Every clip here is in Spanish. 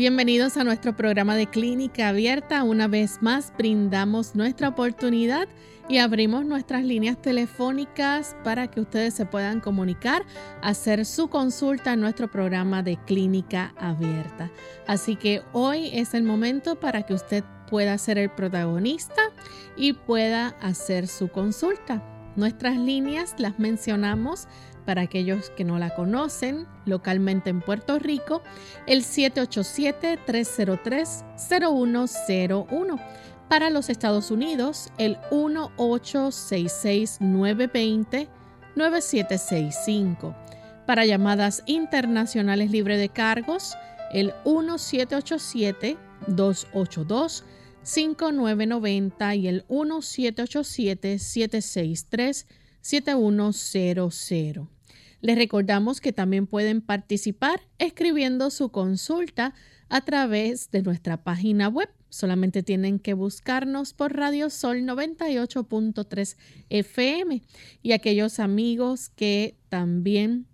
Bienvenidos a nuestro programa de Clínica Abierta. Una vez más brindamos nuestra oportunidad y abrimos nuestras líneas telefónicas para que ustedes se puedan comunicar, hacer su consulta en nuestro programa de Clínica Abierta. Así que hoy es el momento para que usted pueda ser el protagonista y pueda hacer su consulta. Nuestras líneas las mencionamos para aquellos que no la conocen, localmente en Puerto Rico, el 787-303-0101. Para los Estados Unidos, el 1866-920-9765. Para llamadas internacionales libre de cargos, el 1787-282-5990 y el 1787-763-7100. Les recordamos que también pueden participar escribiendo su consulta a través de nuestra página web. Solamente tienen que buscarnos por Radio Sol 98.3 FM y aquellos amigos que también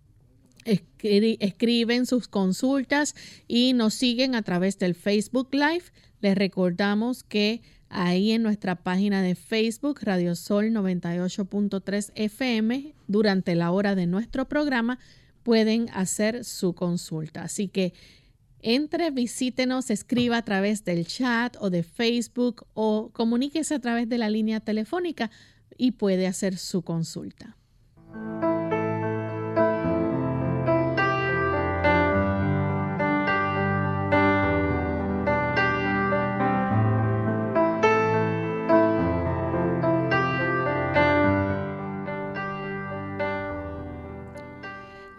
escriben sus consultas y nos siguen a través del Facebook Live. Les recordamos que ahí en nuestra página de Facebook, Radio Sol 98.3 FM, durante la hora de nuestro programa, pueden hacer su consulta. Así que entre, visítenos, escriba a través del chat o de Facebook o comuníquese a través de la línea telefónica y puede hacer su consulta.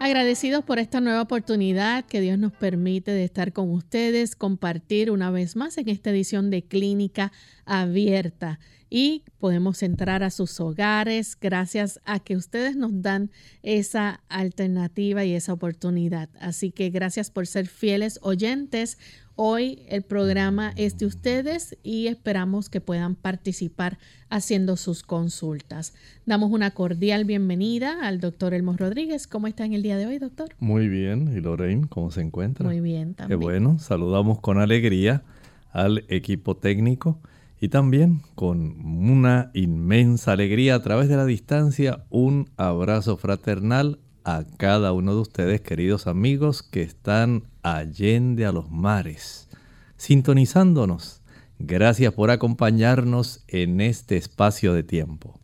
Agradecidos por esta nueva oportunidad que Dios nos permite de estar con ustedes, compartir una vez más en esta edición de Clínica Abierta y podemos entrar a sus hogares gracias a que ustedes nos dan esa alternativa y esa oportunidad. Así que gracias por ser fieles oyentes. Hoy el programa es de ustedes y esperamos que puedan participar haciendo sus consultas. Damos una cordial bienvenida al doctor Elmo Rodríguez. ¿Cómo está en el día de hoy, doctor? Muy bien. ¿Y Lorraine, cómo se encuentra? Muy bien, también. Qué bueno. Saludamos con alegría al equipo técnico y también con una inmensa alegría a través de la distancia un abrazo fraternal a cada uno de ustedes, queridos amigos, que están allende a los mares, sintonizándonos. Gracias por acompañarnos en este espacio de tiempo.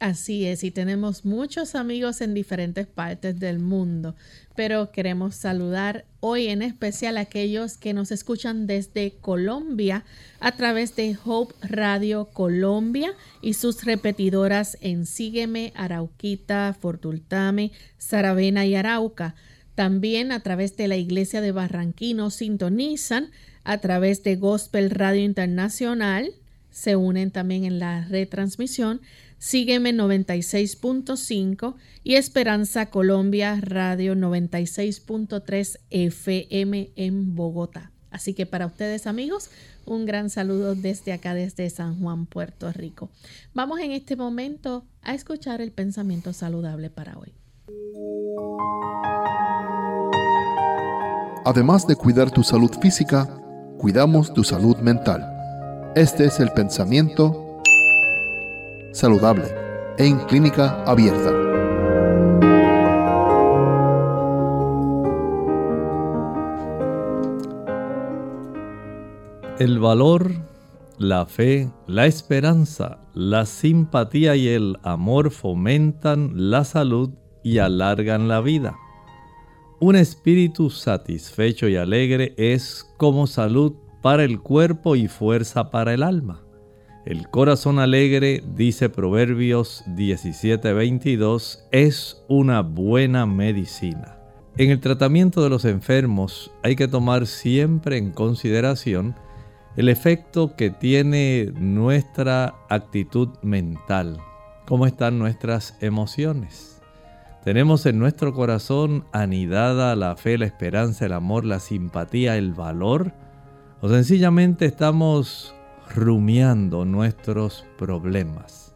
Así es, y tenemos muchos amigos en diferentes partes del mundo, pero queremos saludar hoy en especial a aquellos que nos escuchan desde Colombia a través de Hope Radio Colombia y sus repetidoras en Sígueme, Arauquita, Fortultame, Saravena y Arauca. También a través de la Iglesia de Barranquino sintonizan, a través de Gospel Radio Internacional, se unen también en la retransmisión Sígueme 96.5 y Esperanza Colombia Radio 96.3 FM en Bogotá. Así que para ustedes amigos, un gran saludo desde acá, desde San Juan, Puerto Rico. Vamos en este momento a escuchar el pensamiento saludable para hoy. Además de cuidar tu salud física, cuidamos tu salud mental. Este es el pensamiento saludable en clínica abierta. El valor, la fe, la esperanza, la simpatía y el amor fomentan la salud y alargan la vida. Un espíritu satisfecho y alegre es como salud para el cuerpo y fuerza para el alma. El corazón alegre, dice Proverbios 17:22, es una buena medicina. En el tratamiento de los enfermos hay que tomar siempre en consideración el efecto que tiene nuestra actitud mental, cómo están nuestras emociones. Tenemos en nuestro corazón anidada la fe, la esperanza, el amor, la simpatía, el valor, o sencillamente estamos rumiando nuestros problemas.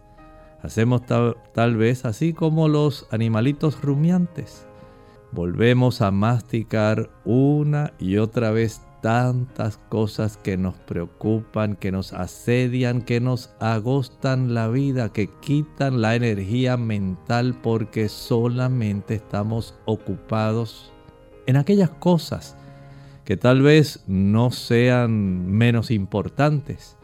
Hacemos tal, vez así como los animalitos rumiantes. Volvemos a masticar una y otra vez tantas cosas que nos preocupan, que nos asedian, que nos agostan la vida, que quitan la energía mental porque solamente estamos ocupados en aquellas cosas que tal vez no sean menos importantes,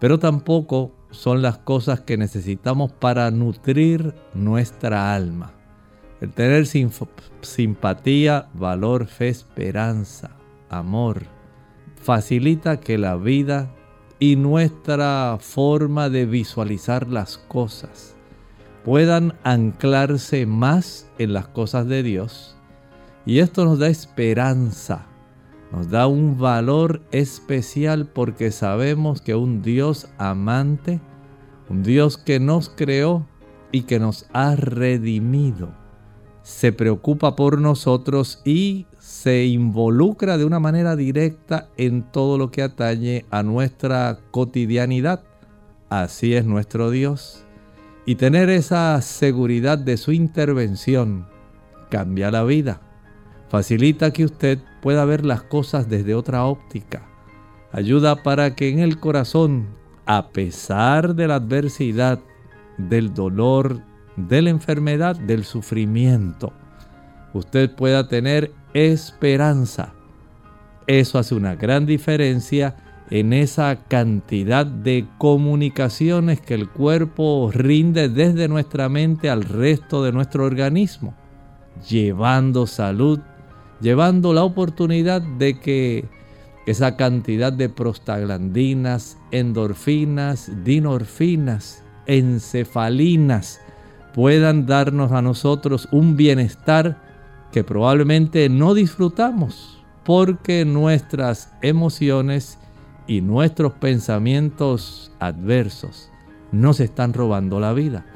pero tampoco son las cosas que necesitamos para nutrir nuestra alma. El tener simpatía, valor, fe, esperanza, amor, facilita que la vida y nuestra forma de visualizar las cosas puedan anclarse más en las cosas de Dios. Y esto nos da esperanza, nos da un valor especial porque sabemos que un Dios amante, un Dios que nos creó y que nos ha redimido, se preocupa por nosotros y se involucra de una manera directa en todo lo que atañe a nuestra cotidianidad. Así es nuestro Dios. Y tener esa seguridad de su intervención cambia la vida. Facilita que usted pueda ver las cosas desde otra óptica. Ayuda para que en el corazón, a pesar de la adversidad, del dolor, de la enfermedad, del sufrimiento, usted pueda tener esperanza. Eso hace una gran diferencia en esa cantidad de comunicaciones que el cuerpo rinde desde nuestra mente al resto de nuestro organismo, llevando salud, llevando la oportunidad de que esa cantidad de prostaglandinas, endorfinas, dinorfinas, encefalinas puedan darnos a nosotros un bienestar que probablemente no disfrutamos porque nuestras emociones y nuestros pensamientos adversos nos están robando la vida.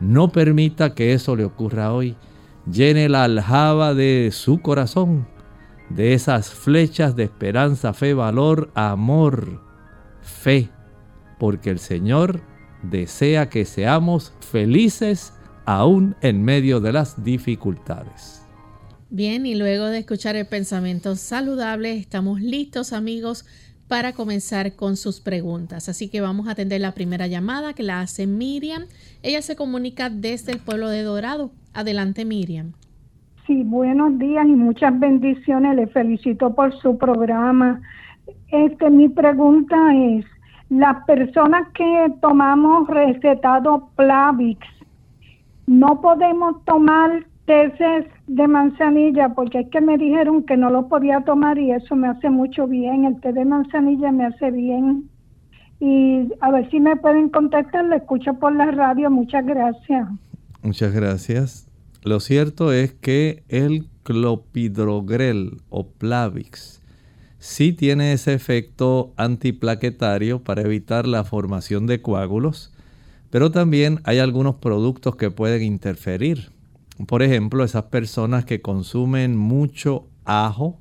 No permita que eso le ocurra hoy. Llene la aljaba de su corazón de esas flechas de esperanza, fe, valor, amor, fe, porque el Señor desea que seamos felices aún en medio de las dificultades. Bien, y luego de escuchar el pensamiento saludable, estamos listos amigos para comenzar con sus preguntas. Así que vamos a atender la primera llamada que la hace Miriam. Ella se comunica desde el pueblo de Dorado. Adelante Miriam. Sí, buenos días y muchas bendiciones. Le felicito por su programa. Este, mi pregunta es, las personas que tomamos recetado Plavix, ¿no podemos tomar tesis de manzanilla porque es que me dijeron que no lo podía tomar y eso me hace mucho bien. El té de manzanilla me hace bien. Y a ver si me pueden contactar, lo escucho por la radio. Muchas gracias. Muchas gracias. Lo cierto es que el clopidogrel o Plavix sí tiene ese efecto antiplaquetario para evitar la formación de coágulos, pero también hay algunos productos que pueden interferir por ejemplo, esas personas que consumen mucho ajo,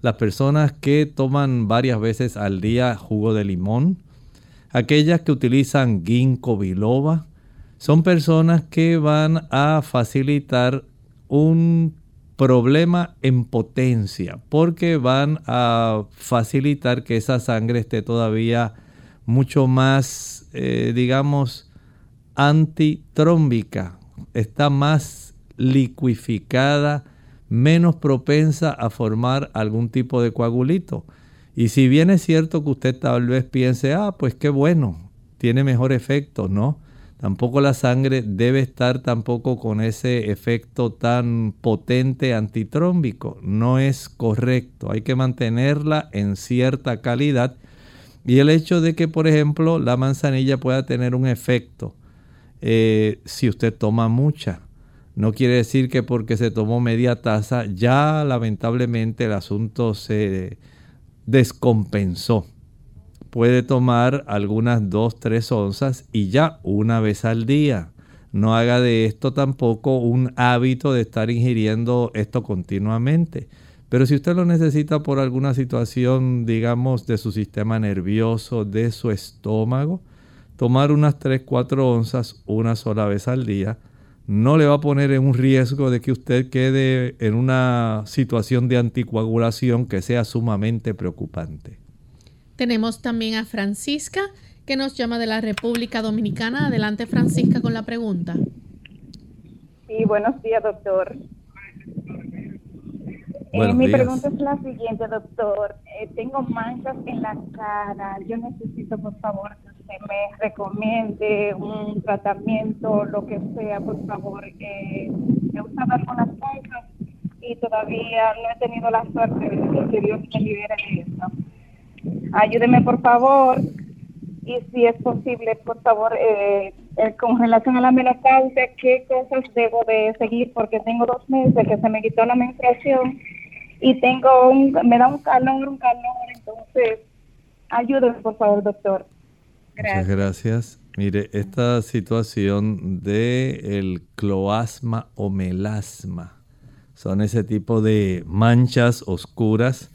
las personas que toman varias veces al día jugo de limón, aquellas que utilizan ginkgo biloba, son personas que van a facilitar un problema en potencia, porque van a facilitar que esa sangre esté todavía mucho más, eh, digamos, antitrómbica, está más liquificada, menos propensa a formar algún tipo de coagulito. Y si bien es cierto que usted tal vez piense, ah, pues qué bueno, tiene mejor efecto, ¿no? Tampoco la sangre debe estar tampoco con ese efecto tan potente antitrómbico. No es correcto. Hay que mantenerla en cierta calidad. Y el hecho de que, por ejemplo, la manzanilla pueda tener un efecto eh, si usted toma mucha. No quiere decir que porque se tomó media taza ya lamentablemente el asunto se descompensó. Puede tomar algunas 2, 3 onzas y ya una vez al día. No haga de esto tampoco un hábito de estar ingiriendo esto continuamente. Pero si usted lo necesita por alguna situación, digamos, de su sistema nervioso, de su estómago, tomar unas 3, 4 onzas una sola vez al día no le va a poner en un riesgo de que usted quede en una situación de anticoagulación que sea sumamente preocupante. Tenemos también a Francisca que nos llama de la República Dominicana. Adelante Francisca con la pregunta. Sí, buenos días doctor. Eh, mi pregunta es la siguiente, doctor. Eh, tengo manchas en la cara. Yo necesito, por favor, que usted me recomiende un tratamiento, lo que sea, por favor. Eh, he usado algunas cosas y todavía no he tenido la suerte de que Dios me libere de eso. Ayúdeme, por favor. Y si es posible, por favor, eh, con relación a la menopausia, ¿qué cosas debo de seguir? Porque tengo dos meses que se me quitó la menstruación y tengo un, me da un calor, un calor, entonces ayúdeme por favor, doctor. Gracias. Muchas gracias. Mire, esta situación de el cloasma o melasma son ese tipo de manchas oscuras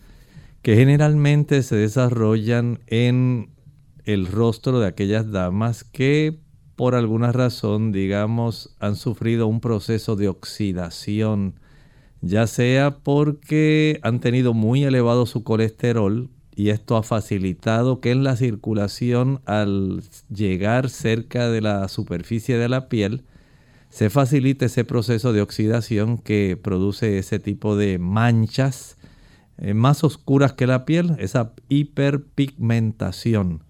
que generalmente se desarrollan en el rostro de aquellas damas que por alguna razón, digamos, han sufrido un proceso de oxidación ya sea porque han tenido muy elevado su colesterol y esto ha facilitado que en la circulación al llegar cerca de la superficie de la piel se facilite ese proceso de oxidación que produce ese tipo de manchas eh, más oscuras que la piel, esa hiperpigmentación.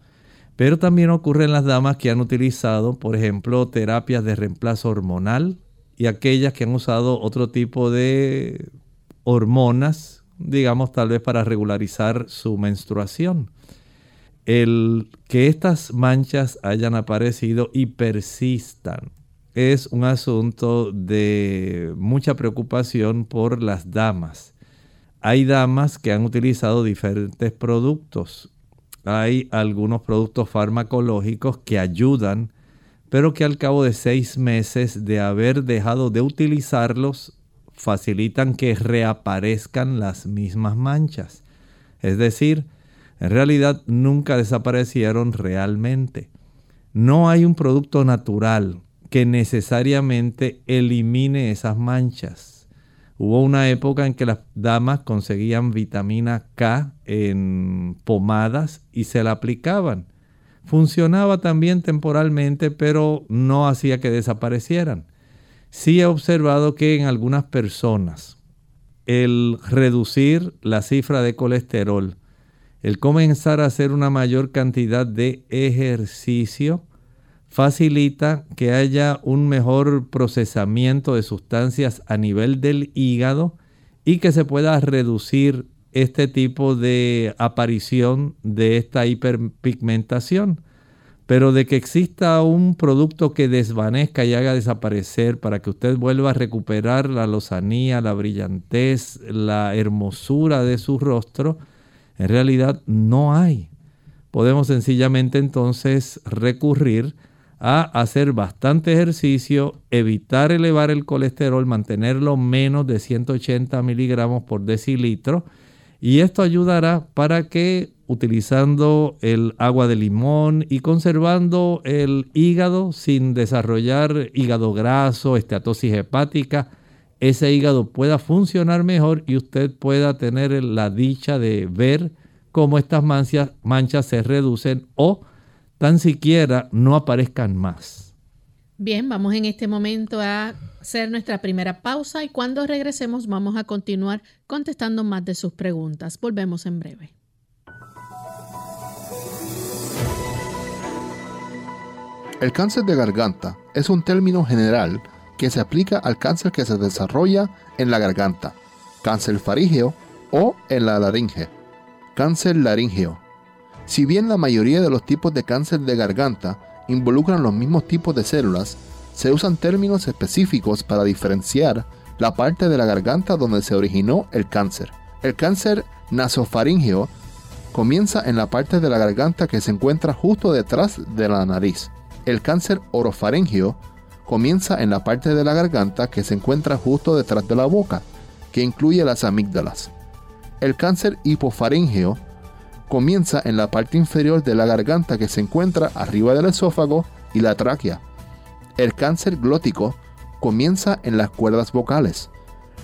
Pero también ocurre en las damas que han utilizado, por ejemplo, terapias de reemplazo hormonal, y aquellas que han usado otro tipo de hormonas, digamos tal vez para regularizar su menstruación. El que estas manchas hayan aparecido y persistan es un asunto de mucha preocupación por las damas. Hay damas que han utilizado diferentes productos. Hay algunos productos farmacológicos que ayudan pero que al cabo de seis meses de haber dejado de utilizarlos facilitan que reaparezcan las mismas manchas. Es decir, en realidad nunca desaparecieron realmente. No hay un producto natural que necesariamente elimine esas manchas. Hubo una época en que las damas conseguían vitamina K en pomadas y se la aplicaban funcionaba también temporalmente, pero no hacía que desaparecieran. Sí he observado que en algunas personas el reducir la cifra de colesterol, el comenzar a hacer una mayor cantidad de ejercicio, facilita que haya un mejor procesamiento de sustancias a nivel del hígado y que se pueda reducir este tipo de aparición de esta hiperpigmentación. Pero de que exista un producto que desvanezca y haga desaparecer para que usted vuelva a recuperar la lozanía, la brillantez, la hermosura de su rostro, en realidad no hay. Podemos sencillamente entonces recurrir a hacer bastante ejercicio, evitar elevar el colesterol, mantenerlo menos de 180 miligramos por decilitro, y esto ayudará para que utilizando el agua de limón y conservando el hígado sin desarrollar hígado graso, esteatosis hepática, ese hígado pueda funcionar mejor y usted pueda tener la dicha de ver cómo estas manchas, manchas se reducen o tan siquiera no aparezcan más. Bien, vamos en este momento a hacer nuestra primera pausa y cuando regresemos vamos a continuar contestando más de sus preguntas. Volvemos en breve. El cáncer de garganta es un término general que se aplica al cáncer que se desarrolla en la garganta, cáncer farígeo o en la laringe. Cáncer laríngeo Si bien la mayoría de los tipos de cáncer de garganta involucran los mismos tipos de células, se usan términos específicos para diferenciar la parte de la garganta donde se originó el cáncer. El cáncer nasofaringeo comienza en la parte de la garganta que se encuentra justo detrás de la nariz. El cáncer orofaringeo comienza en la parte de la garganta que se encuentra justo detrás de la boca, que incluye las amígdalas. El cáncer hipofaringeo comienza en la parte inferior de la garganta que se encuentra arriba del esófago y la tráquea. El cáncer glótico comienza en las cuerdas vocales.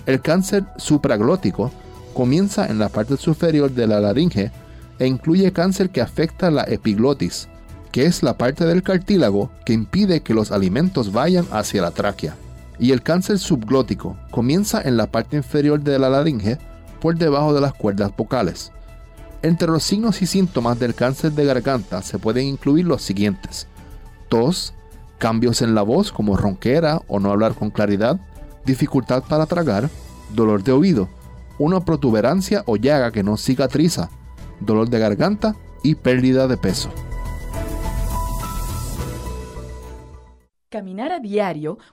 El cáncer supraglótico comienza en la parte superior de la laringe e incluye cáncer que afecta la epiglotis, que es la parte del cartílago que impide que los alimentos vayan hacia la tráquea. Y el cáncer subglótico comienza en la parte inferior de la laringe por debajo de las cuerdas vocales. Entre los signos y síntomas del cáncer de garganta se pueden incluir los siguientes. Tos, cambios en la voz como ronquera o no hablar con claridad, dificultad para tragar, dolor de oído, una protuberancia o llaga que no cicatriza, dolor de garganta y pérdida de peso. Caminar a diario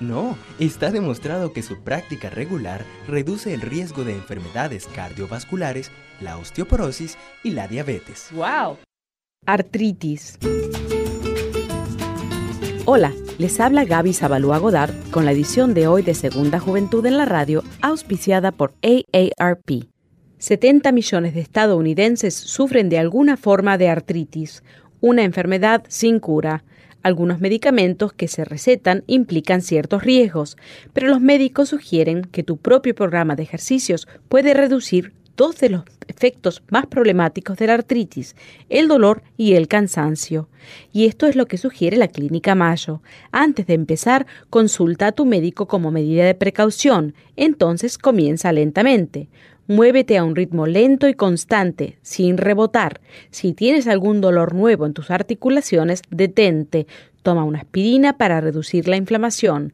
no, está demostrado que su práctica regular reduce el riesgo de enfermedades cardiovasculares, la osteoporosis y la diabetes. ¡Wow! Artritis. Hola, les habla Gaby Zabalúa Godard con la edición de hoy de Segunda Juventud en la Radio, auspiciada por AARP. 70 millones de estadounidenses sufren de alguna forma de artritis, una enfermedad sin cura. Algunos medicamentos que se recetan implican ciertos riesgos, pero los médicos sugieren que tu propio programa de ejercicios puede reducir dos de los efectos más problemáticos de la artritis, el dolor y el cansancio. Y esto es lo que sugiere la Clínica Mayo. Antes de empezar, consulta a tu médico como medida de precaución, entonces comienza lentamente. Muévete a un ritmo lento y constante, sin rebotar. Si tienes algún dolor nuevo en tus articulaciones, detente. Toma una aspirina para reducir la inflamación.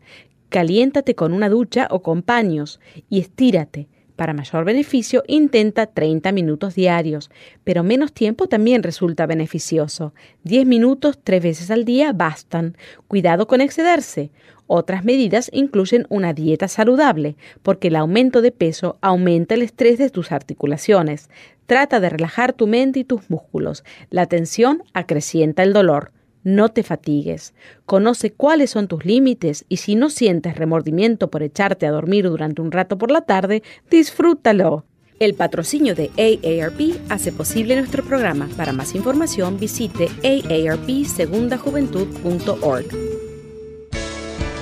Caliéntate con una ducha o con paños y estírate. Para mayor beneficio, intenta 30 minutos diarios, pero menos tiempo también resulta beneficioso. 10 minutos tres veces al día bastan. Cuidado con excederse. Otras medidas incluyen una dieta saludable, porque el aumento de peso aumenta el estrés de tus articulaciones. Trata de relajar tu mente y tus músculos. La tensión acrecienta el dolor. No te fatigues. Conoce cuáles son tus límites y si no sientes remordimiento por echarte a dormir durante un rato por la tarde, disfrútalo. El patrocinio de AARP hace posible nuestro programa. Para más información visite aarpsegundajuventud.org.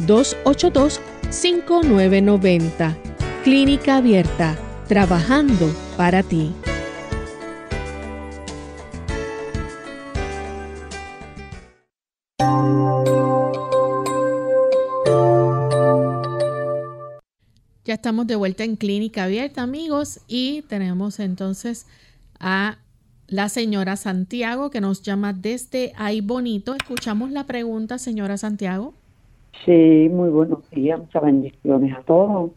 787-282-5990. Clínica Abierta, trabajando para ti. Ya estamos de vuelta en Clínica Abierta, amigos, y tenemos entonces a la señora Santiago que nos llama desde Ay Bonito. Escuchamos la pregunta, señora Santiago. Sí, muy buenos días, muchas bendiciones a todos.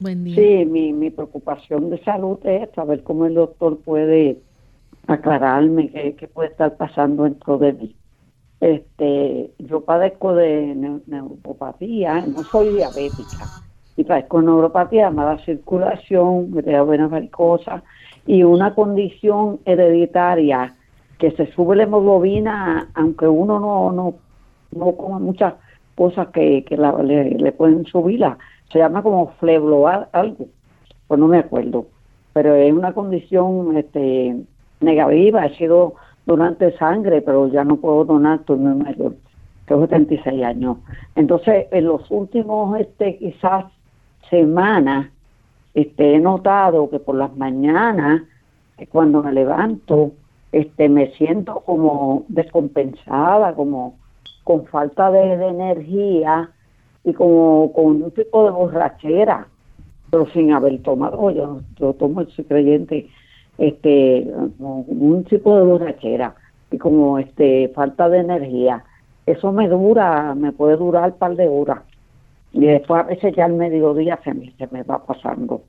Buen día. Sí, mi, mi preocupación de salud es saber cómo el doctor puede aclararme qué, puede estar pasando dentro de mí. Este, yo padezco de neuropatía, no soy diabética, y padezco neuropatía, mala circulación, me da venas varicosas y una condición hereditaria que se sube la hemoglobina, aunque uno no, no, no coma muchas cosas que, que le, le, pueden subirla se llama como fleblo algo, pues no me acuerdo, pero es una condición este, negativa, he sido donante sangre, pero ya no puedo donar, estoy muy mayor, tengo 76 años. Entonces, en los últimos, este, quizás semanas, este, he notado que por las mañanas, cuando me levanto, este, me siento como descompensada, como con falta de energía, y como con un tipo de borrachera, pero sin haber tomado, yo, yo tomo, soy creyente, este, un tipo de borrachera y como este falta de energía. Eso me dura, me puede durar un par de horas. Y después a veces ya al mediodía se me, se me va pasando.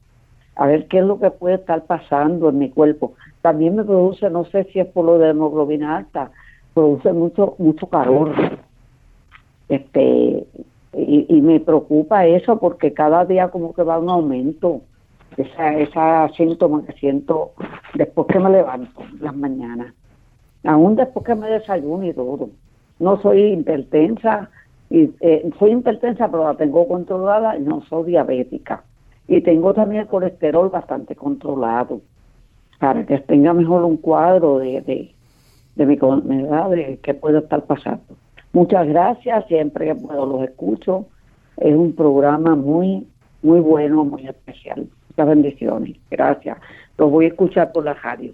A ver qué es lo que puede estar pasando en mi cuerpo. También me produce, no sé si es por lo de hemoglobina alta, produce mucho, mucho calor. Este, y, me preocupa eso porque cada día como que va un aumento. Esa esa síntoma que siento después que me levanto las mañanas. Aún después que me desayuno y todo no soy hipertensa y eh, soy hipertensa pero la tengo controlada y no soy diabética. Y tengo también el colesterol bastante controlado. Para que tenga mejor un cuadro de, de, de mi enfermedad de qué puede estar pasando Muchas gracias, siempre que puedo los escucho. Es un programa muy, muy bueno, muy especial. Muchas bendiciones. Gracias. Los voy a escuchar por la radio.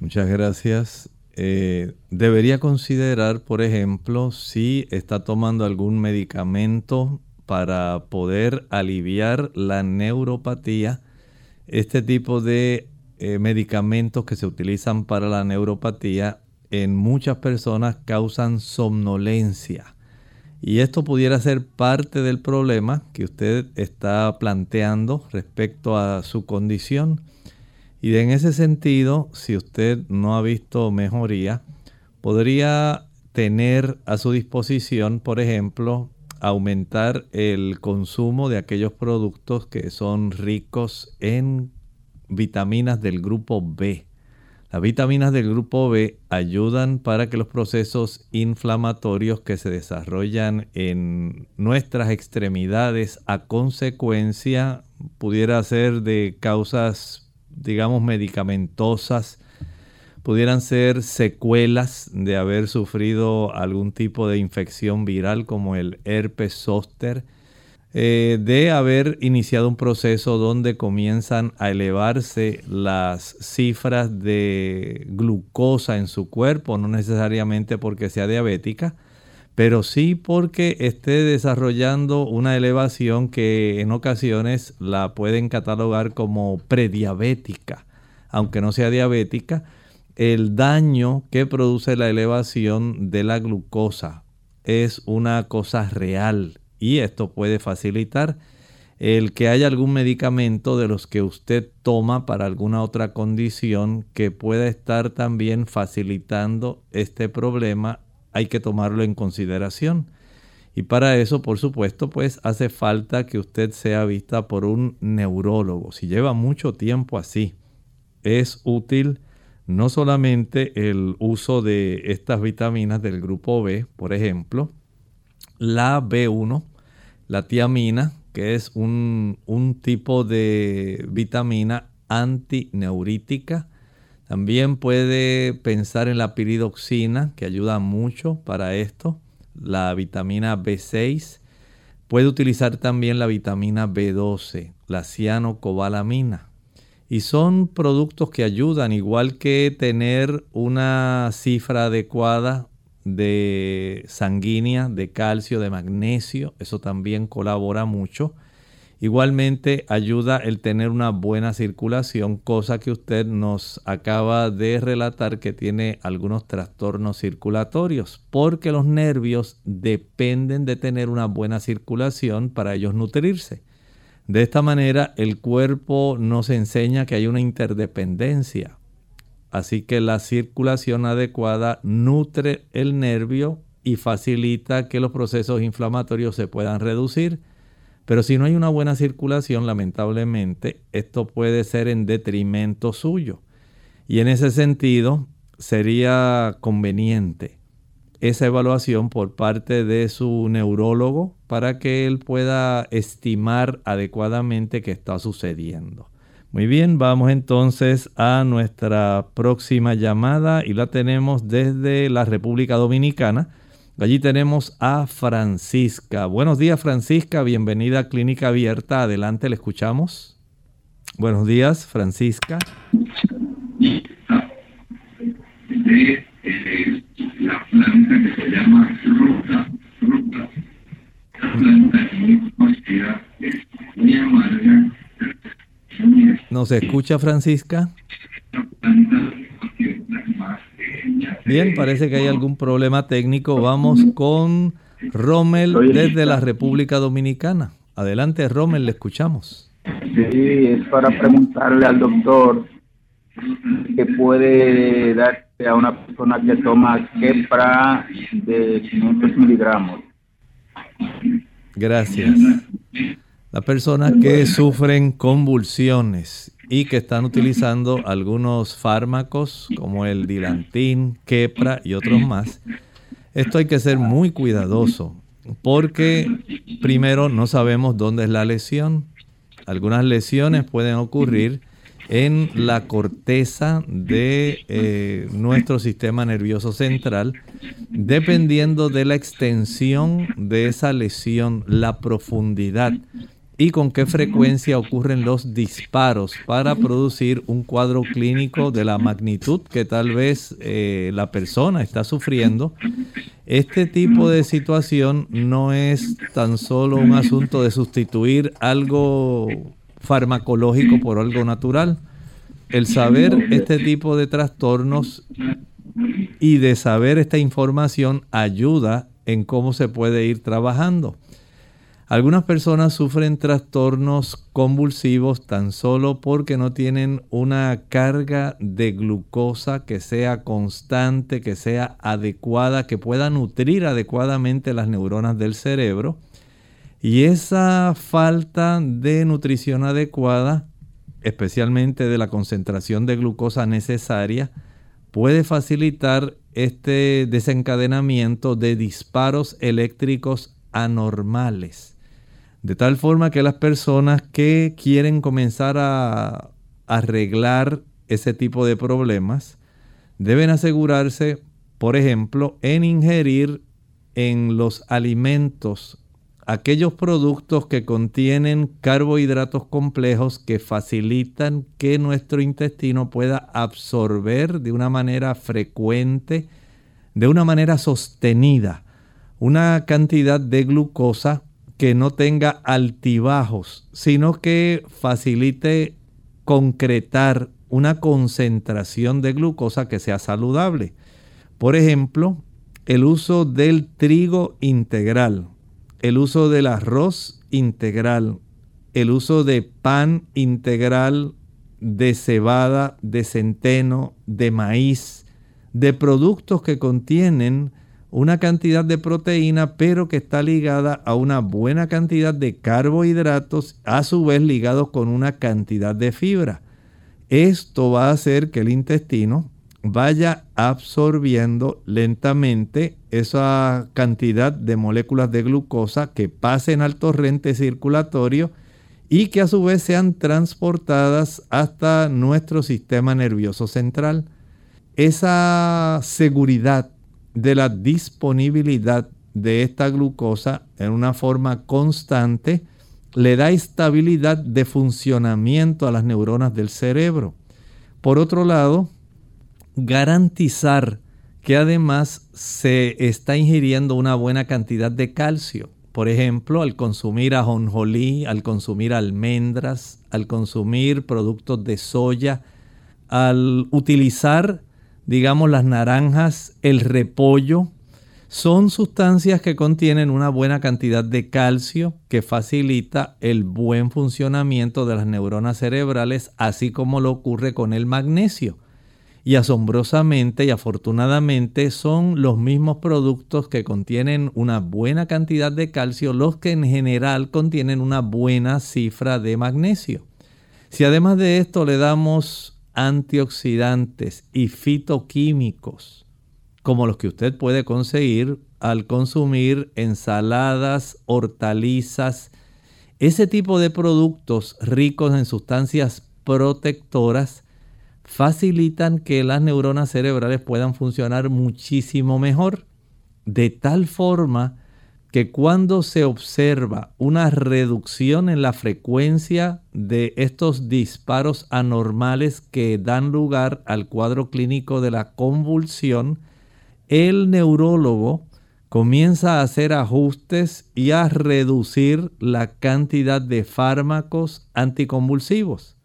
Muchas gracias. Eh, debería considerar, por ejemplo, si está tomando algún medicamento para poder aliviar la neuropatía. Este tipo de eh, medicamentos que se utilizan para la neuropatía en muchas personas causan somnolencia. Y esto pudiera ser parte del problema que usted está planteando respecto a su condición. Y en ese sentido, si usted no ha visto mejoría, podría tener a su disposición, por ejemplo, aumentar el consumo de aquellos productos que son ricos en vitaminas del grupo B. Las vitaminas del grupo B ayudan para que los procesos inflamatorios que se desarrollan en nuestras extremidades a consecuencia pudiera ser de causas, digamos, medicamentosas, pudieran ser secuelas de haber sufrido algún tipo de infección viral como el herpes zóster, eh, de haber iniciado un proceso donde comienzan a elevarse las cifras de glucosa en su cuerpo, no necesariamente porque sea diabética, pero sí porque esté desarrollando una elevación que en ocasiones la pueden catalogar como prediabética, aunque no sea diabética, el daño que produce la elevación de la glucosa es una cosa real y esto puede facilitar el que haya algún medicamento de los que usted toma para alguna otra condición que pueda estar también facilitando este problema, hay que tomarlo en consideración. Y para eso, por supuesto, pues hace falta que usted sea vista por un neurólogo. Si lleva mucho tiempo así, es útil no solamente el uso de estas vitaminas del grupo B, por ejemplo, la B1, la tiamina, que es un, un tipo de vitamina antineurítica. También puede pensar en la piridoxina, que ayuda mucho para esto la vitamina B6. Puede utilizar también la vitamina B12, la cianocobalamina. Y son productos que ayudan, igual que tener una cifra adecuada de sanguínea, de calcio, de magnesio. Eso también colabora mucho. Igualmente ayuda el tener una buena circulación, cosa que usted nos acaba de relatar que tiene algunos trastornos circulatorios, porque los nervios dependen de tener una buena circulación para ellos nutrirse. De esta manera el cuerpo nos enseña que hay una interdependencia. Así que la circulación adecuada nutre el nervio y facilita que los procesos inflamatorios se puedan reducir pero si no hay una buena circulación, lamentablemente, esto puede ser en detrimento suyo. Y en ese sentido, sería conveniente esa evaluación por parte de su neurólogo para que él pueda estimar adecuadamente qué está sucediendo. Muy bien, vamos entonces a nuestra próxima llamada y la tenemos desde la República Dominicana. Allí tenemos a Francisca. Buenos días, Francisca. Bienvenida a Clínica Abierta. Adelante, le escuchamos. Buenos días, Francisca. ¿Nos escucha, Francisca? Bien, parece que hay algún problema técnico. Vamos con Rommel desde la República Dominicana. Adelante, Rommel, le escuchamos. Sí, es para preguntarle al doctor qué puede darse a una persona que toma Kepra de 500 miligramos. Gracias. Las personas que sufren convulsiones y que están utilizando algunos fármacos como el Dilantin, Kepra y otros más. Esto hay que ser muy cuidadoso porque primero no sabemos dónde es la lesión. Algunas lesiones pueden ocurrir en la corteza de eh, nuestro sistema nervioso central, dependiendo de la extensión de esa lesión, la profundidad y con qué frecuencia ocurren los disparos para producir un cuadro clínico de la magnitud que tal vez eh, la persona está sufriendo. Este tipo de situación no es tan solo un asunto de sustituir algo farmacológico por algo natural. El saber este tipo de trastornos y de saber esta información ayuda en cómo se puede ir trabajando. Algunas personas sufren trastornos convulsivos tan solo porque no tienen una carga de glucosa que sea constante, que sea adecuada, que pueda nutrir adecuadamente las neuronas del cerebro. Y esa falta de nutrición adecuada, especialmente de la concentración de glucosa necesaria, puede facilitar este desencadenamiento de disparos eléctricos anormales de tal forma que las personas que quieren comenzar a arreglar ese tipo de problemas deben asegurarse, por ejemplo, en ingerir en los alimentos aquellos productos que contienen carbohidratos complejos que facilitan que nuestro intestino pueda absorber de una manera frecuente, de una manera sostenida, una cantidad de glucosa que no tenga altibajos, sino que facilite concretar una concentración de glucosa que sea saludable. Por ejemplo, el uso del trigo integral, el uso del arroz integral, el uso de pan integral, de cebada, de centeno, de maíz, de productos que contienen una cantidad de proteína, pero que está ligada a una buena cantidad de carbohidratos, a su vez ligados con una cantidad de fibra. Esto va a hacer que el intestino vaya absorbiendo lentamente esa cantidad de moléculas de glucosa que pasen al torrente circulatorio y que a su vez sean transportadas hasta nuestro sistema nervioso central. Esa seguridad de la disponibilidad de esta glucosa en una forma constante le da estabilidad de funcionamiento a las neuronas del cerebro. Por otro lado, garantizar que además se está ingiriendo una buena cantidad de calcio. Por ejemplo, al consumir ajonjolí, al consumir almendras, al consumir productos de soya, al utilizar, digamos, las naranjas, el repollo, son sustancias que contienen una buena cantidad de calcio que facilita el buen funcionamiento de las neuronas cerebrales, así como lo ocurre con el magnesio. Y asombrosamente y afortunadamente son los mismos productos que contienen una buena cantidad de calcio los que en general contienen una buena cifra de magnesio. Si además de esto le damos antioxidantes y fitoquímicos, como los que usted puede conseguir al consumir ensaladas, hortalizas, ese tipo de productos ricos en sustancias protectoras facilitan que las neuronas cerebrales puedan funcionar muchísimo mejor, de tal forma que cuando se observa una reducción en la frecuencia de estos disparos anormales que dan lugar al cuadro clínico de la convulsión, el neurólogo comienza a hacer ajustes y a reducir la cantidad de fármacos anticonvulsivos.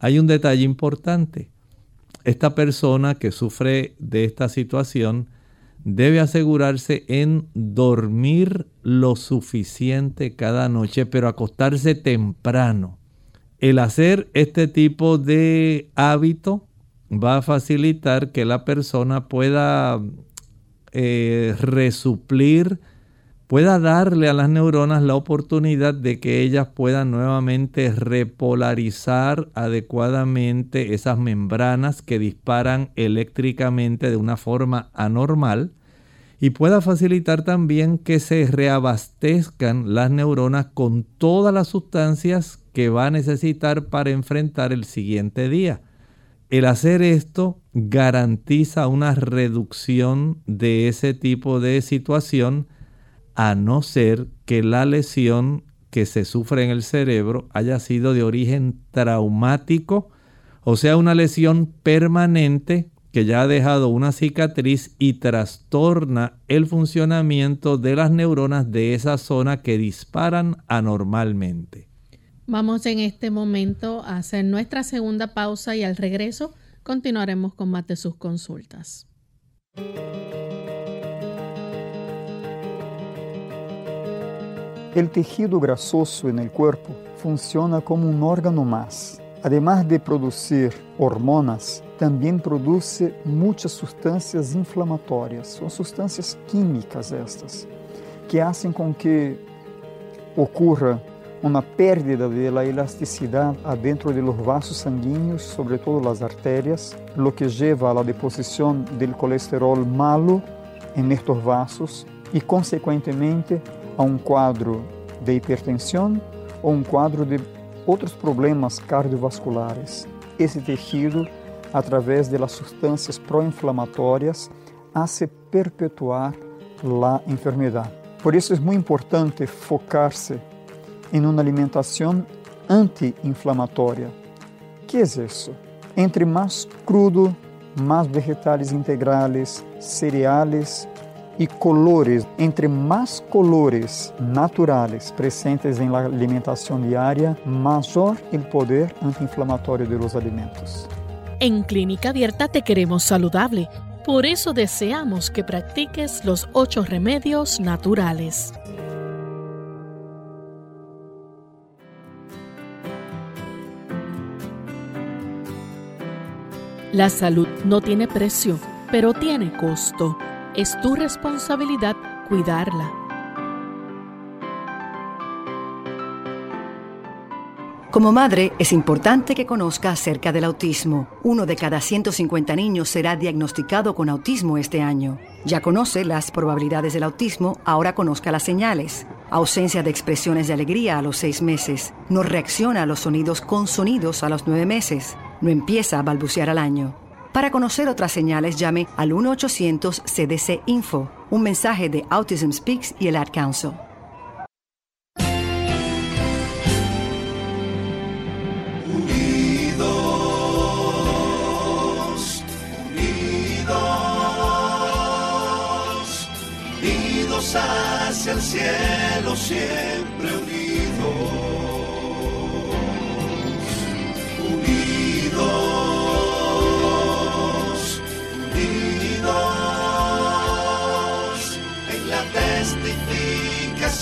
Hay un detalle importante esta persona que sufre de esta situación debe asegurarse en dormir lo suficiente cada noche, pero acostarse temprano. El hacer este tipo de hábito va a facilitar que la persona pueda eh, resuplir pueda darle a las neuronas la oportunidad de que ellas puedan nuevamente repolarizar adecuadamente esas membranas que disparan eléctricamente de una forma anormal y pueda facilitar también que se reabastezcan las neuronas con todas las sustancias que va a necesitar para enfrentar el siguiente día. El hacer esto garantiza una reducción de ese tipo de situación a no ser que la lesión que se sufre en el cerebro haya sido de origen traumático, o sea, una lesión permanente que ya ha dejado una cicatriz y trastorna el funcionamiento de las neuronas de esa zona que disparan anormalmente. Vamos en este momento a hacer nuestra segunda pausa y al regreso continuaremos con más de sus consultas. El tejido grasoso en el cuerpo funciona como un órgano más. Además de producir hormonas, también produce muchas sustancias inflamatorias. Son sustancias químicas estas, que hacen con que ocurra una pérdida de la elasticidad adentro de los vasos sanguíneos, sobre todo las arterias, lo que lleva a la deposición del colesterol malo en estos vasos y consecuentemente a um quadro de hipertensão ou um quadro de outros problemas cardiovasculares. Esse tecido, através das substâncias pró-inflamatórias, hace perpetuar a enfermidade. Por isso é muito importante focar-se em uma alimentação anti-inflamatória. que é isso? Entre mais crudo, mais vegetais integrais, cereais e colores, entre mais colores naturais presentes em la alimentação diária, maior o poder anti-inflamatório de los alimentos. En Clínica Abierta te queremos saludable. Por eso deseamos que practiques los ocho remedios naturales. La salud no tiene precio, pero tiene costo. Es tu responsabilidad cuidarla. Como madre, es importante que conozca acerca del autismo. Uno de cada 150 niños será diagnosticado con autismo este año. Ya conoce las probabilidades del autismo, ahora conozca las señales. Ausencia de expresiones de alegría a los seis meses. No reacciona a los sonidos con sonidos a los nueve meses. No empieza a balbucear al año. Para conocer otras señales, llame al 1-800-CDC-INFO, un mensaje de Autism Speaks y el Ad Council. Unidos, unidos, unidos hacia el cielo, siempre unidos.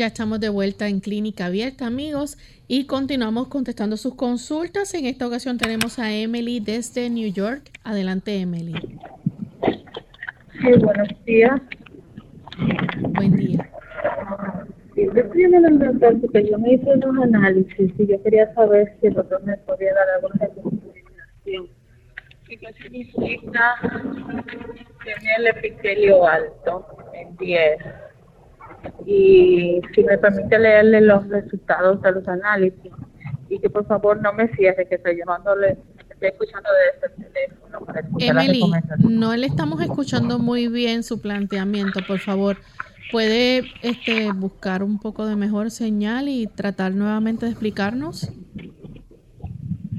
Ya estamos de vuelta en Clínica Abierta, amigos, y continuamos contestando sus consultas. En esta ocasión tenemos a Emily desde New York. Adelante, Emily. Sí, buenos días. Buen día. Sí, yo estoy en el doctor porque yo me hice unos análisis y yo quería saber si el doctor me podía dar alguna recomendación. ¿Y qué significa tener el epitelio alto en 10? Y si me permite leerle los resultados de los análisis y que por favor no me cierre, que estoy llamándole, estoy escuchando desde el teléfono para escuchar la Emily, no le estamos escuchando muy bien su planteamiento. Por favor, puede este, buscar un poco de mejor señal y tratar nuevamente de explicarnos.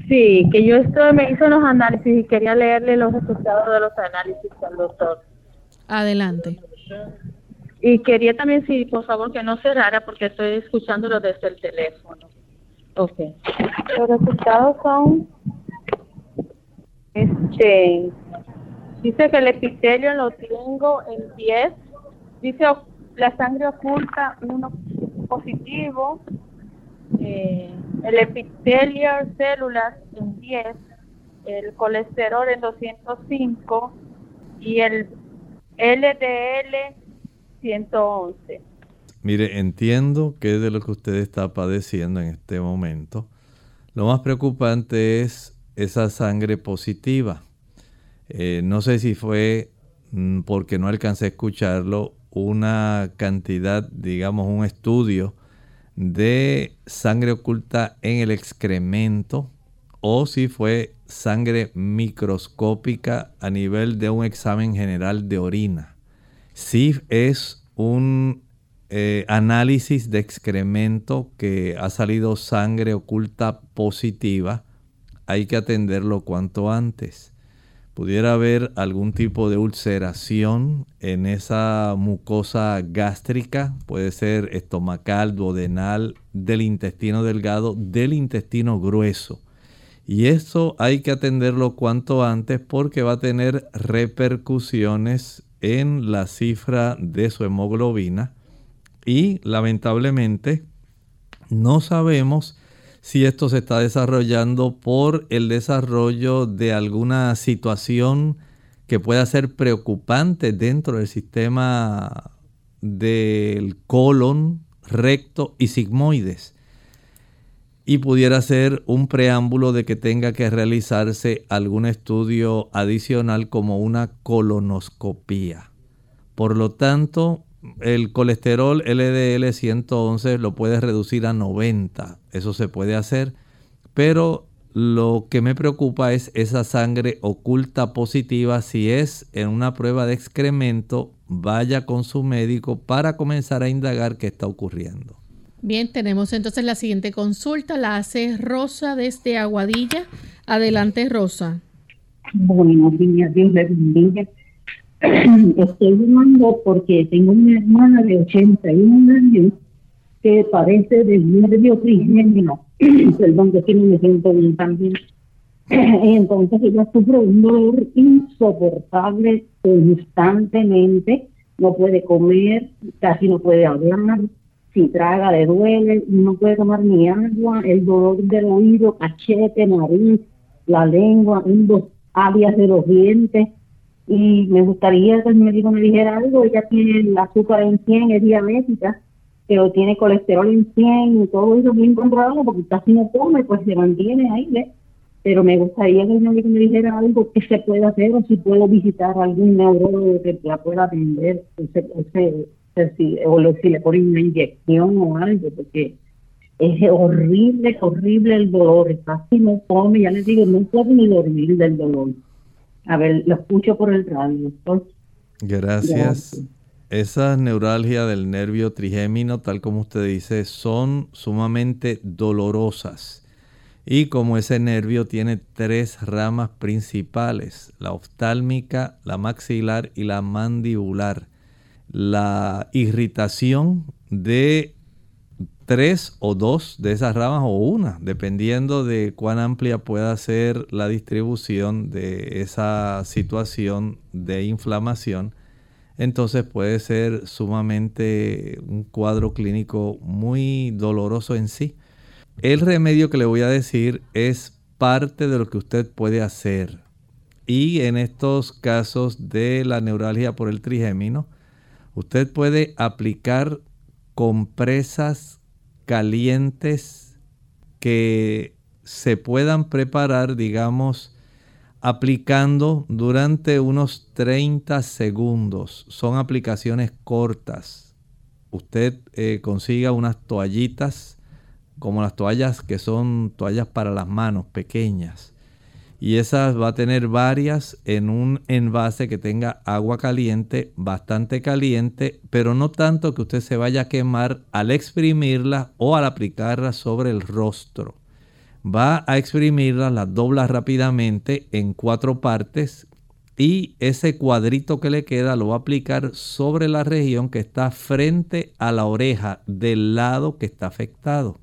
Sí, que yo estoy, me hice unos análisis y quería leerle los resultados de los análisis al doctor. Adelante. Y quería también, sí, por favor, que no cerrara porque estoy escuchándolo desde el teléfono. Ok. Los resultados son, este, dice que el epitelio lo tengo en 10. Dice la sangre oculta uno positivo. Eh, el epitelio células en 10. El colesterol en 205. Y el LDL 111. Mire, entiendo que de lo que usted está padeciendo en este momento, lo más preocupante es esa sangre positiva. Eh, no sé si fue mm, porque no alcancé a escucharlo, una cantidad, digamos, un estudio de sangre oculta en el excremento o si fue sangre microscópica a nivel de un examen general de orina. Si es un eh, análisis de excremento que ha salido sangre oculta positiva, hay que atenderlo cuanto antes. Pudiera haber algún tipo de ulceración en esa mucosa gástrica, puede ser estomacal, duodenal, del intestino delgado, del intestino grueso. Y eso hay que atenderlo cuanto antes porque va a tener repercusiones en la cifra de su hemoglobina y lamentablemente no sabemos si esto se está desarrollando por el desarrollo de alguna situación que pueda ser preocupante dentro del sistema del colon, recto y sigmoides. Y pudiera ser un preámbulo de que tenga que realizarse algún estudio adicional como una colonoscopía. Por lo tanto, el colesterol LDL 111 lo puede reducir a 90. Eso se puede hacer. Pero lo que me preocupa es esa sangre oculta positiva. Si es en una prueba de excremento, vaya con su médico para comenzar a indagar qué está ocurriendo. Bien, tenemos entonces la siguiente consulta. La hace Rosa desde Aguadilla. Adelante, Rosa. Buenos días, Dios le bendiga. Estoy llamando porque tengo una hermana de 81 años que padece de nervio trigémino, perdón, que tiene un ejemplo bien también. Entonces ella sufre un dolor insoportable constantemente, no puede comer, casi no puede hablar, si traga le duele, no puede tomar ni agua, el dolor del oído, cachete, nariz, la lengua, dos áreas de los dientes. Y me gustaría que el médico me dijera algo, ella tiene el azúcar en 100, es diabética, pero tiene colesterol en 100 y todo eso bien controlado porque casi no come, pues se mantiene ahí, ¿ves? Pero me gustaría que el médico me dijera algo que se puede hacer o si puedo visitar algún neurólogo que la pueda atender, ese, ese, si, o si le ponen una inyección o algo, porque es horrible, horrible el dolor, casi no come, ya les digo, no puedo ni dormir del dolor. A ver, lo escucho por el radio. Gracias. Gracias. Esas neuralgias del nervio trigémino, tal como usted dice, son sumamente dolorosas. Y como ese nervio tiene tres ramas principales, la oftálmica, la maxilar y la mandibular, la irritación de tres o dos de esas ramas o una, dependiendo de cuán amplia pueda ser la distribución de esa situación de inflamación, entonces puede ser sumamente un cuadro clínico muy doloroso en sí. El remedio que le voy a decir es parte de lo que usted puede hacer. Y en estos casos de la neuralgia por el trigémino, usted puede aplicar compresas calientes que se puedan preparar, digamos, aplicando durante unos 30 segundos. Son aplicaciones cortas. Usted eh, consiga unas toallitas, como las toallas que son toallas para las manos, pequeñas y esas va a tener varias en un envase que tenga agua caliente, bastante caliente, pero no tanto que usted se vaya a quemar al exprimirla o al aplicarla sobre el rostro. Va a exprimirla, la dobla rápidamente en cuatro partes y ese cuadrito que le queda lo va a aplicar sobre la región que está frente a la oreja del lado que está afectado.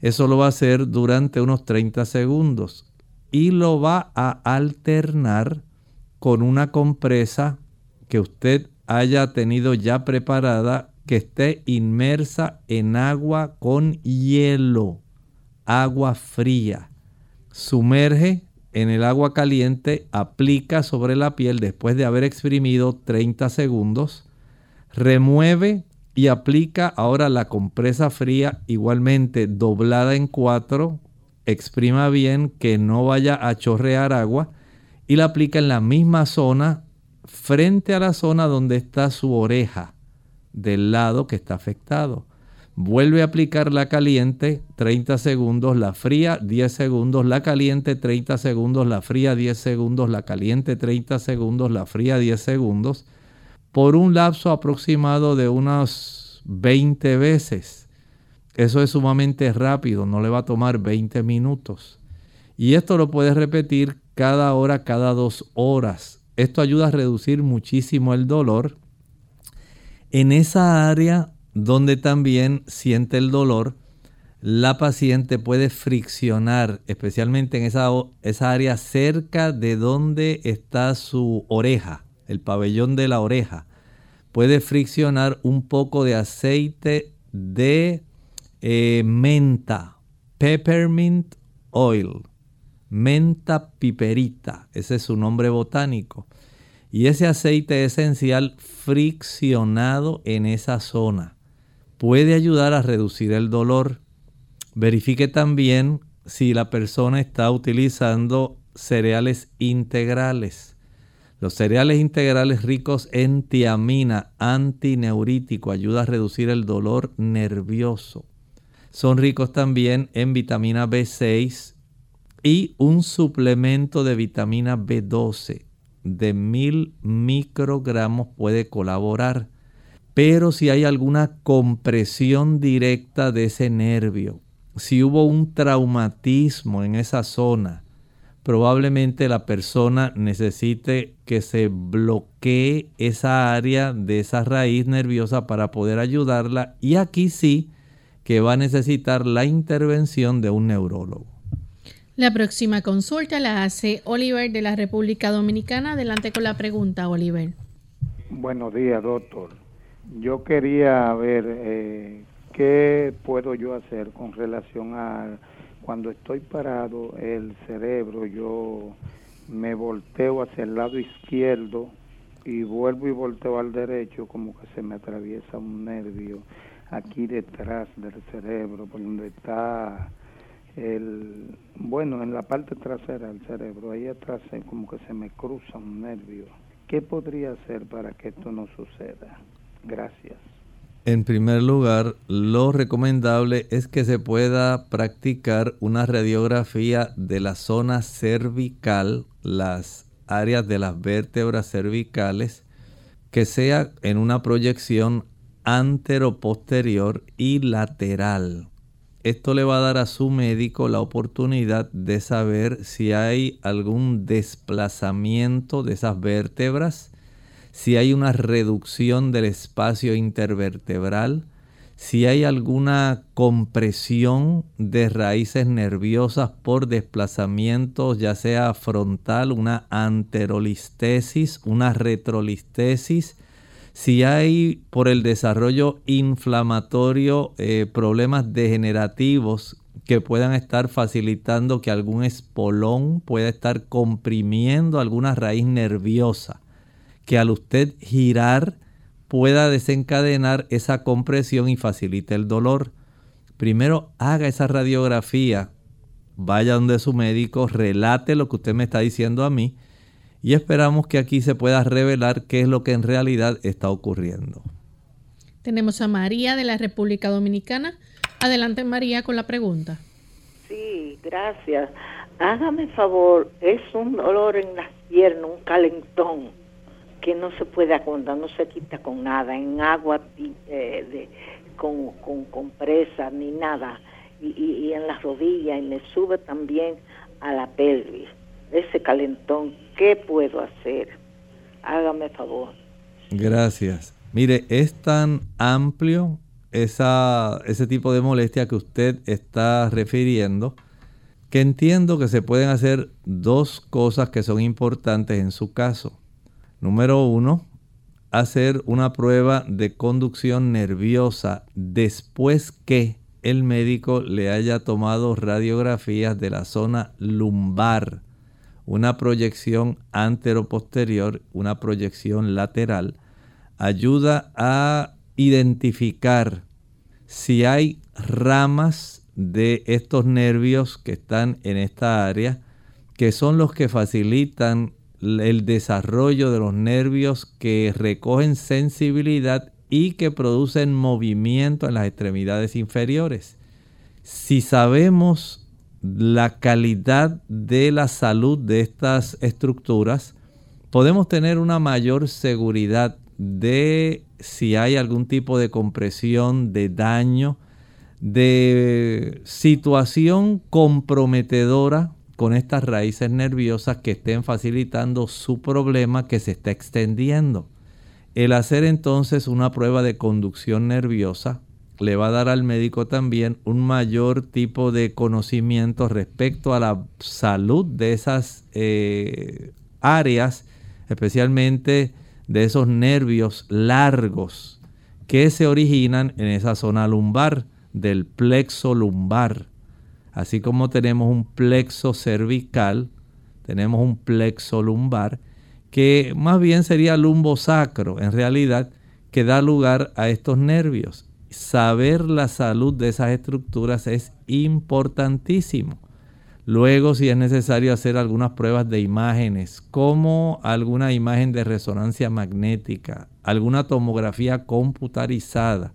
Eso lo va a hacer durante unos 30 segundos y lo va a alternar con una compresa que usted haya tenido ya preparada que esté inmersa en agua con hielo, agua fría. Sumerge en el agua caliente, aplica sobre la piel después de haber exprimido 30 segundos, remueve y aplica ahora la compresa fría igualmente doblada en cuatro exprima bien que no vaya a chorrear agua y la aplica en la misma zona frente a la zona donde está su oreja del lado que está afectado. Vuelve a aplicar la caliente 30 segundos, la fría 10 segundos, la caliente 30 segundos, la fría 10 segundos, la caliente 30 segundos, la fría 10 segundos, por un lapso aproximado de unas 20 veces. Eso es sumamente rápido, no le va a tomar 20 minutos. Y esto lo puedes repetir cada hora, cada dos horas. Esto ayuda a reducir muchísimo el dolor. En esa área donde también siente el dolor, la paciente puede friccionar, especialmente en esa, esa área cerca de donde está su oreja, el pabellón de la oreja. Puede friccionar un poco de aceite de eh, menta, peppermint oil, menta piperita, ese es su nombre botánico. Y ese aceite esencial friccionado en esa zona puede ayudar a reducir el dolor. Verifique también si la persona está utilizando cereales integrales. Los cereales integrales ricos en tiamina, antineurítico, ayuda a reducir el dolor nervioso. Son ricos también en vitamina B6 y un suplemento de vitamina B12 de mil microgramos puede colaborar. Pero si hay alguna compresión directa de ese nervio, si hubo un traumatismo en esa zona, probablemente la persona necesite que se bloquee esa área de esa raíz nerviosa para poder ayudarla. Y aquí sí, que va a necesitar la intervención de un neurólogo. La próxima consulta la hace Oliver de la República Dominicana. Adelante con la pregunta, Oliver. Buenos días, doctor. Yo quería ver eh, qué puedo yo hacer con relación a cuando estoy parado, el cerebro, yo me volteo hacia el lado izquierdo y vuelvo y volteo al derecho, como que se me atraviesa un nervio aquí detrás del cerebro, por donde está el, bueno, en la parte trasera del cerebro, ahí atrás como que se me cruza un nervio. ¿Qué podría hacer para que esto no suceda? Gracias. En primer lugar, lo recomendable es que se pueda practicar una radiografía de la zona cervical, las áreas de las vértebras cervicales, que sea en una proyección anteroposterior y lateral. Esto le va a dar a su médico la oportunidad de saber si hay algún desplazamiento de esas vértebras si hay una reducción del espacio intervertebral, si hay alguna compresión de raíces nerviosas por desplazamientos, ya sea frontal, una anterolistesis, una retrolistesis, si hay por el desarrollo inflamatorio eh, problemas degenerativos que puedan estar facilitando que algún espolón pueda estar comprimiendo alguna raíz nerviosa que al usted girar pueda desencadenar esa compresión y facilite el dolor. Primero haga esa radiografía, vaya donde su médico, relate lo que usted me está diciendo a mí y esperamos que aquí se pueda revelar qué es lo que en realidad está ocurriendo. Tenemos a María de la República Dominicana. Adelante María con la pregunta. Sí, gracias. Hágame favor, es un dolor en las piernas, un calentón que no se puede aguantar, no se quita con nada, en agua eh, de, con, con compresa ni nada, y, y, en las rodillas, y le sube también a la pelvis, ese calentón, ¿qué puedo hacer? Hágame favor. Gracias. Mire, es tan amplio esa, ese tipo de molestia que usted está refiriendo que entiendo que se pueden hacer dos cosas que son importantes en su caso. Número uno, hacer una prueba de conducción nerviosa después que el médico le haya tomado radiografías de la zona lumbar, una proyección anteroposterior, una proyección lateral, ayuda a identificar si hay ramas de estos nervios que están en esta área, que son los que facilitan el desarrollo de los nervios que recogen sensibilidad y que producen movimiento en las extremidades inferiores. Si sabemos la calidad de la salud de estas estructuras, podemos tener una mayor seguridad de si hay algún tipo de compresión, de daño, de situación comprometedora con estas raíces nerviosas que estén facilitando su problema que se está extendiendo. El hacer entonces una prueba de conducción nerviosa le va a dar al médico también un mayor tipo de conocimiento respecto a la salud de esas eh, áreas, especialmente de esos nervios largos que se originan en esa zona lumbar, del plexo lumbar. Así como tenemos un plexo cervical, tenemos un plexo lumbar, que más bien sería lumbosacro, en realidad, que da lugar a estos nervios. Saber la salud de esas estructuras es importantísimo. Luego, si es necesario hacer algunas pruebas de imágenes, como alguna imagen de resonancia magnética, alguna tomografía computarizada,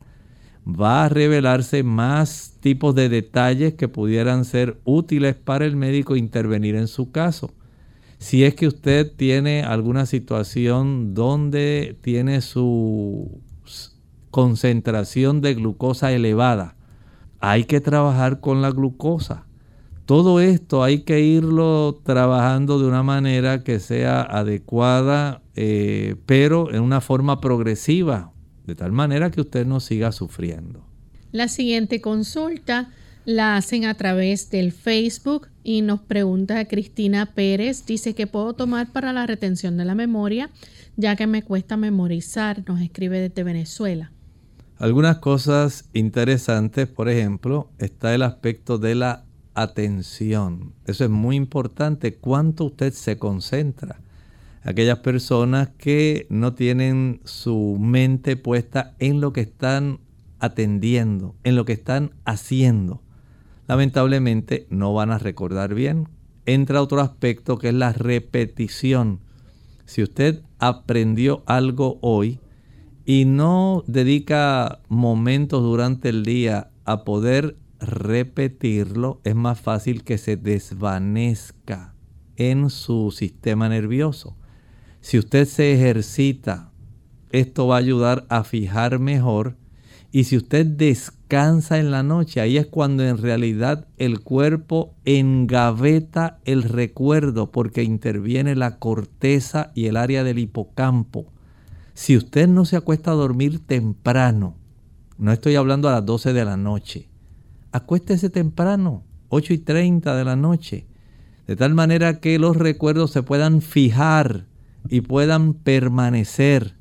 va a revelarse más tipos de detalles que pudieran ser útiles para el médico intervenir en su caso. Si es que usted tiene alguna situación donde tiene su concentración de glucosa elevada, hay que trabajar con la glucosa. Todo esto hay que irlo trabajando de una manera que sea adecuada, eh, pero en una forma progresiva, de tal manera que usted no siga sufriendo. La siguiente consulta la hacen a través del Facebook y nos pregunta Cristina Pérez, dice que puedo tomar para la retención de la memoria, ya que me cuesta memorizar, nos escribe desde Venezuela. Algunas cosas interesantes, por ejemplo, está el aspecto de la atención. Eso es muy importante, cuánto usted se concentra. Aquellas personas que no tienen su mente puesta en lo que están atendiendo, en lo que están haciendo lamentablemente no van a recordar bien. Entra otro aspecto que es la repetición. Si usted aprendió algo hoy y no dedica momentos durante el día a poder repetirlo, es más fácil que se desvanezca en su sistema nervioso. Si usted se ejercita, esto va a ayudar a fijar mejor. Y si usted descansa, cansa en la noche. Ahí es cuando en realidad el cuerpo engaveta el recuerdo porque interviene la corteza y el área del hipocampo. Si usted no se acuesta a dormir temprano, no estoy hablando a las 12 de la noche, acuéstese temprano, 8 y 30 de la noche, de tal manera que los recuerdos se puedan fijar y puedan permanecer.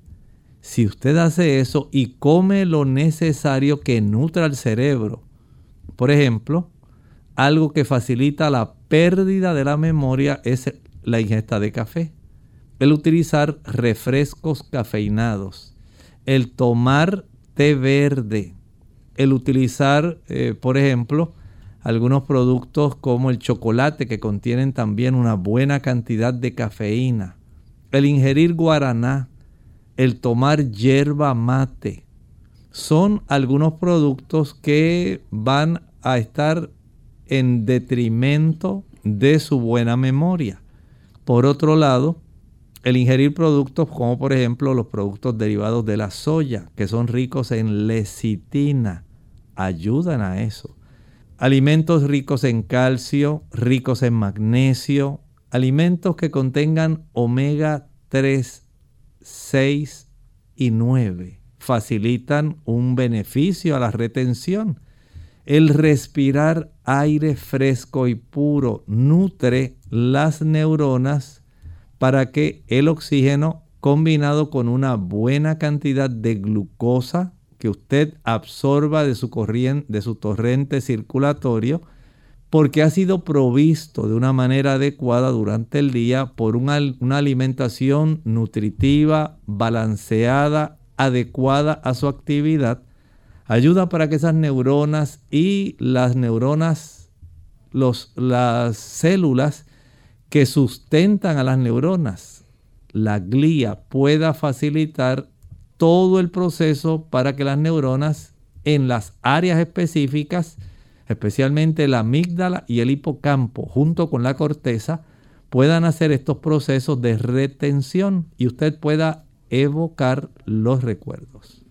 Si usted hace eso y come lo necesario que nutra al cerebro, por ejemplo, algo que facilita la pérdida de la memoria es la ingesta de café, el utilizar refrescos cafeinados, el tomar té verde, el utilizar, eh, por ejemplo, algunos productos como el chocolate que contienen también una buena cantidad de cafeína, el ingerir guaraná, el tomar hierba mate. Son algunos productos que van a estar en detrimento de su buena memoria. Por otro lado, el ingerir productos como por ejemplo los productos derivados de la soya, que son ricos en lecitina, ayudan a eso. Alimentos ricos en calcio, ricos en magnesio, alimentos que contengan omega 3 6 y 9 facilitan un beneficio a la retención. El respirar aire fresco y puro nutre las neuronas para que el oxígeno combinado con una buena cantidad de glucosa que usted absorba de su, corriente, de su torrente circulatorio porque ha sido provisto de una manera adecuada durante el día por una, alimentación nutritiva, balanceada, adecuada a su actividad, ayuda para que esas neuronas y las neuronas, los, las células que sustentan a las neuronas, la glía, pueda facilitar todo el proceso para que las neuronas en las áreas específicas especialmente la amígdala y el hipocampo, junto con la corteza, puedan hacer estos procesos de retención y usted pueda evocar los recuerdos.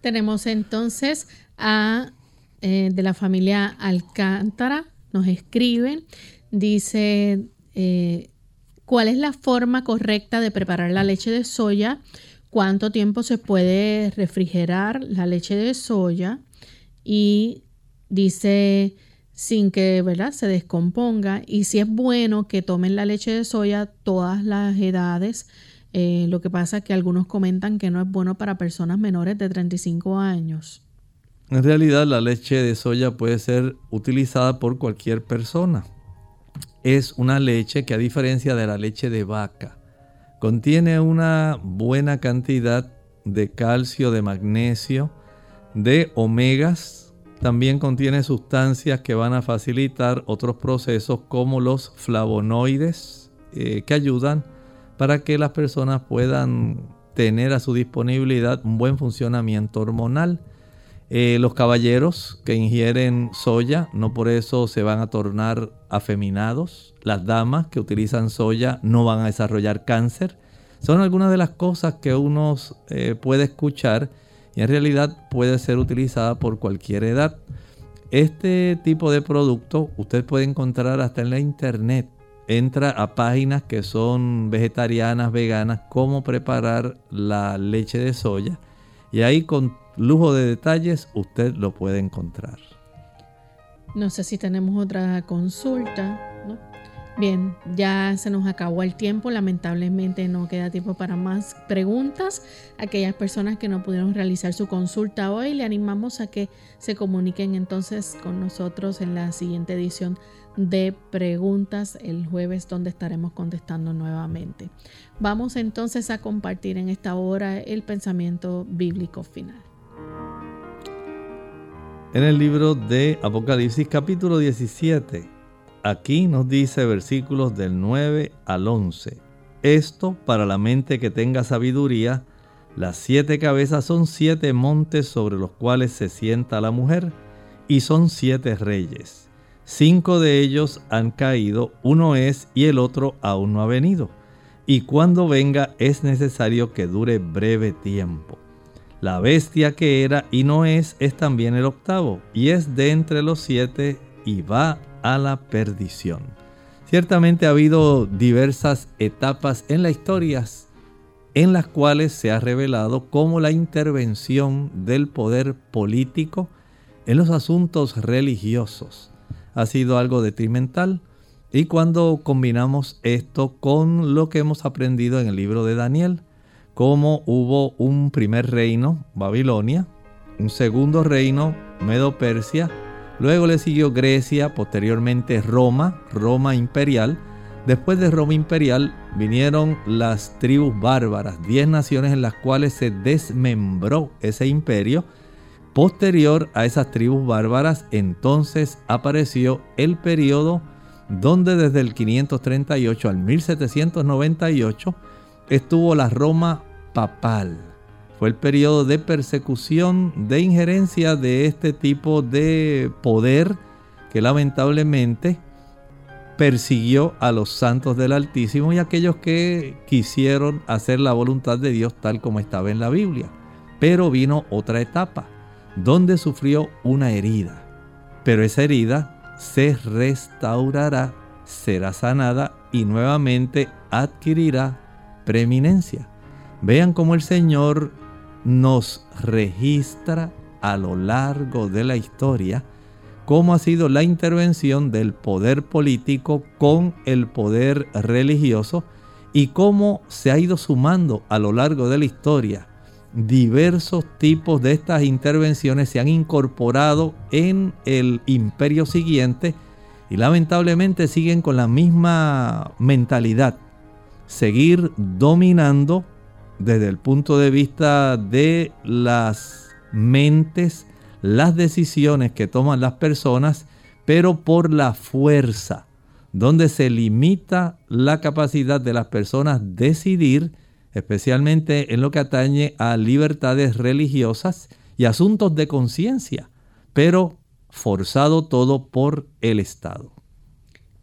Tenemos entonces a eh, de la familia Alcántara, nos escriben, dice, eh, ¿cuál es la forma correcta de preparar la leche de soya? ¿Cuánto tiempo se puede refrigerar la leche de soya? Y dice sin que ¿verdad? se descomponga y si es bueno que tomen la leche de soya todas las edades. Eh, lo que pasa es que algunos comentan que no es bueno para personas menores de 35 años. En realidad la leche de soya puede ser utilizada por cualquier persona. Es una leche que a diferencia de la leche de vaca, contiene una buena cantidad de calcio, de magnesio, de omegas también contiene sustancias que van a facilitar otros procesos como los flavonoides eh, que ayudan para que las personas puedan tener a su disponibilidad un buen funcionamiento hormonal. Eh, los caballeros que ingieren soya no por eso se van a tornar afeminados. Las damas que utilizan soya no van a desarrollar cáncer. Son algunas de las cosas que uno eh, puede escuchar y en realidad puede ser utilizada por cualquier edad. Este tipo de producto usted puede encontrar hasta en la internet. Entra a páginas que son vegetarianas, veganas, cómo preparar la leche de soya. Y ahí con lujo de detalles usted lo puede encontrar. No sé si tenemos otra consulta. Bien, ya se nos acabó el tiempo. Lamentablemente no queda tiempo para más preguntas. Aquellas personas que no pudieron realizar su consulta hoy, le animamos a que se comuniquen entonces con nosotros en la siguiente edición de preguntas el jueves donde estaremos contestando nuevamente. Vamos entonces a compartir en esta hora el pensamiento bíblico final. En el libro de Apocalipsis capítulo 17, aquí nos dice versículos del 9 al 11. Esto para la mente que tenga sabiduría, las siete cabezas son siete montes sobre los cuales se sienta la mujer, y son siete reyes. Cinco de ellos han caído, uno es y el otro aún no ha venido. Y cuando venga es necesario que dure breve tiempo. La bestia que era y no es es también el octavo, y es de entre los siete y va a la perdición. Ciertamente ha habido diversas etapas en la historia en las cuales se ha revelado cómo la intervención del poder político en los asuntos religiosos ha sido algo detrimental. Y cuando combinamos esto con lo que hemos aprendido en el libro de Daniel, cómo hubo un primer reino, Babilonia, un segundo reino, Medo-Persia, luego le siguió Grecia, posteriormente Roma, Roma imperial. Después de Roma imperial vinieron las tribus bárbaras, diez naciones en las cuales se desmembró ese imperio. Posterior a esas tribus bárbaras, entonces apareció el periodo donde desde el 538 al 1798 estuvo la Roma papal. Fue el periodo de persecución, de injerencia de este tipo de poder que lamentablemente persiguió a los santos del Altísimo y aquellos que quisieron hacer la voluntad de Dios tal como estaba en la Biblia. Pero vino otra etapa, donde sufrió una herida. Pero esa herida se restaurará, será sanada y nuevamente adquirirá preeminencia. Vean cómo el Señor nos registra a lo largo de la historia cómo ha sido la intervención del poder político con el poder religioso y cómo se ha ido sumando a lo largo de la historia. Diversos tipos de estas intervenciones se han incorporado en el imperio siguiente y lamentablemente siguen con la misma mentalidad seguir dominando desde el punto de vista de las mentes, las decisiones que toman las personas, pero por la fuerza, donde se limita la capacidad de las personas decidir, especialmente en lo que atañe a libertades religiosas y asuntos de conciencia, pero forzado todo por el Estado.